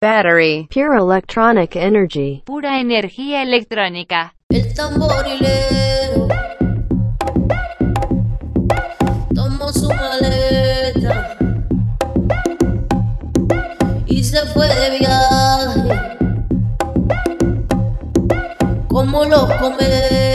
battery, pure electronic energy, pura energía electrónica. El tamborilero tomó su maleta y se fue de viaje como los cometas.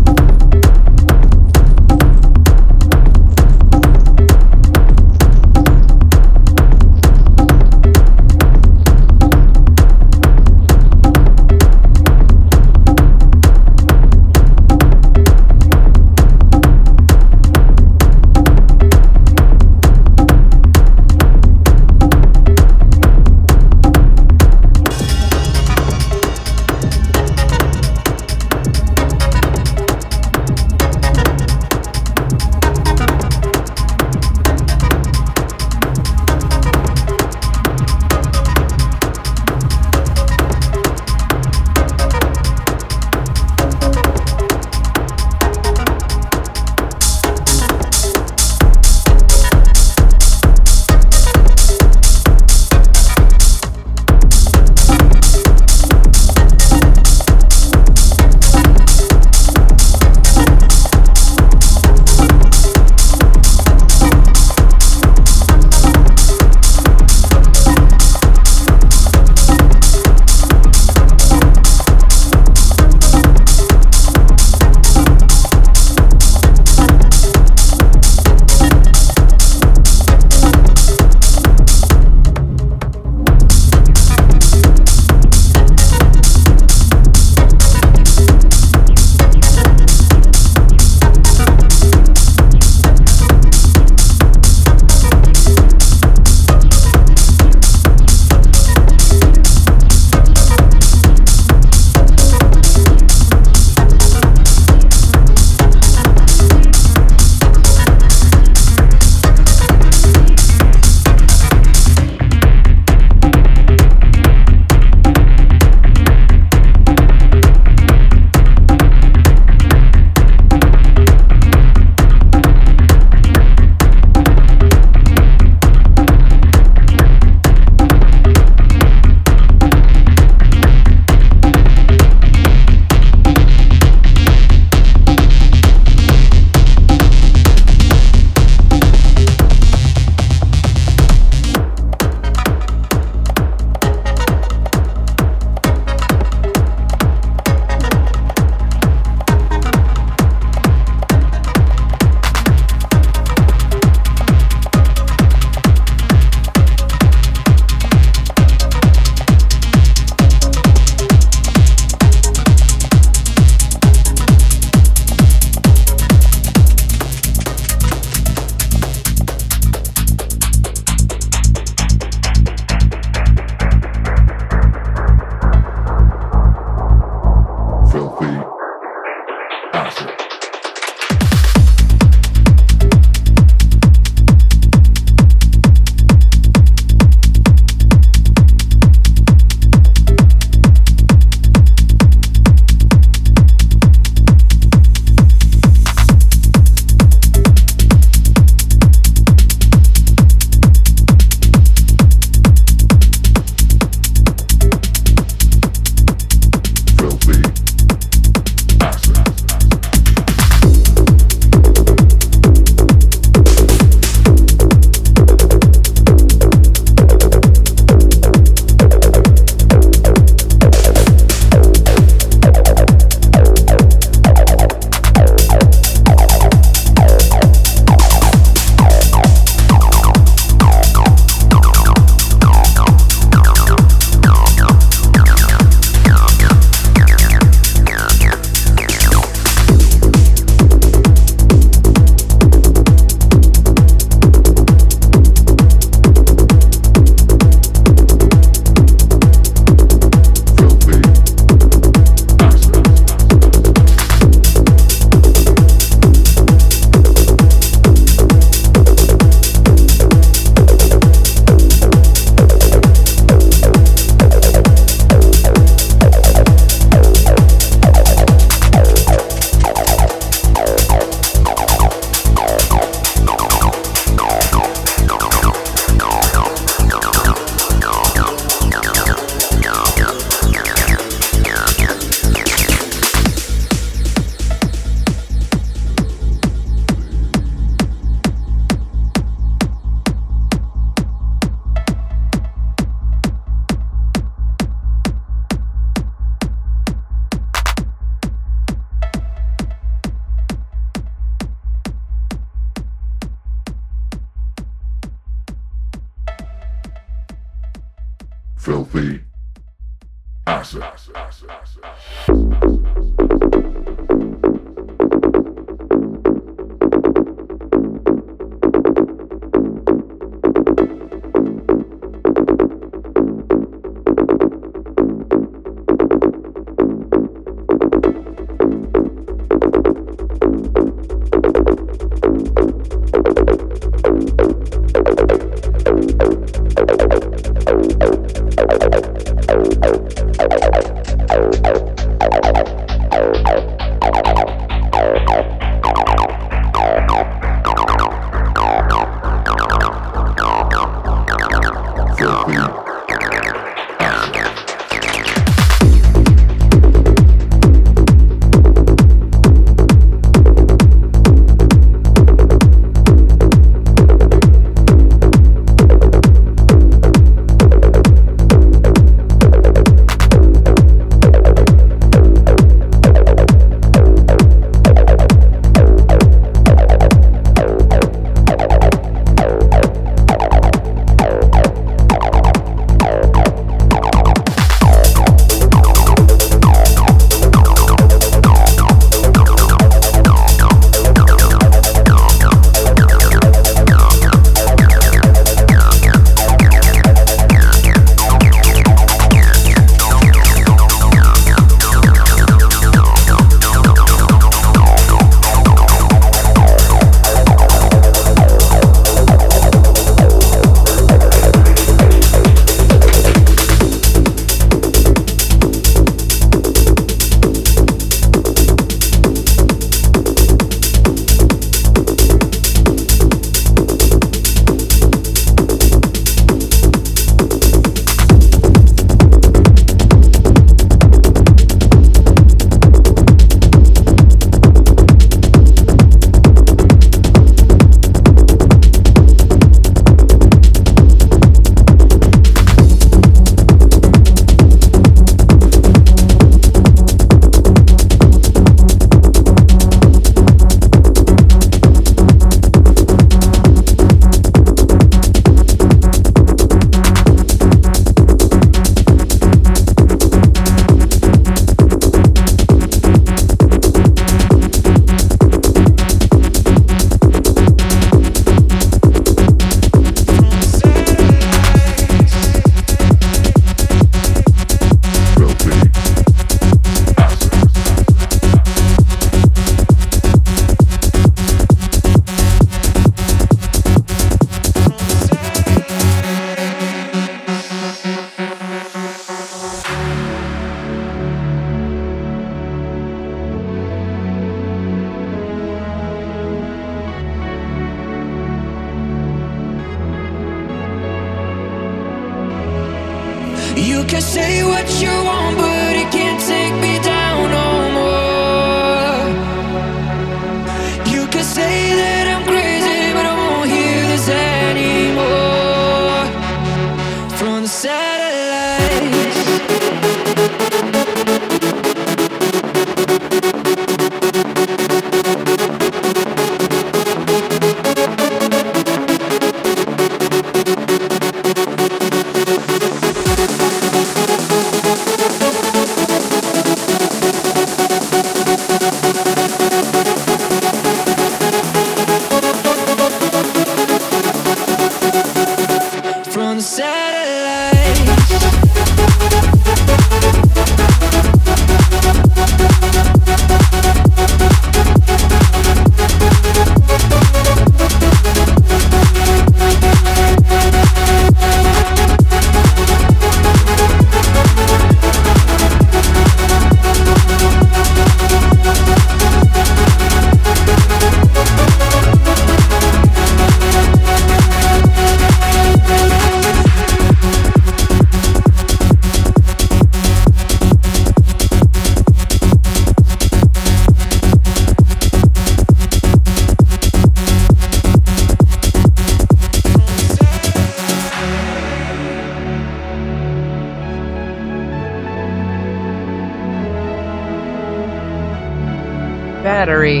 Battery.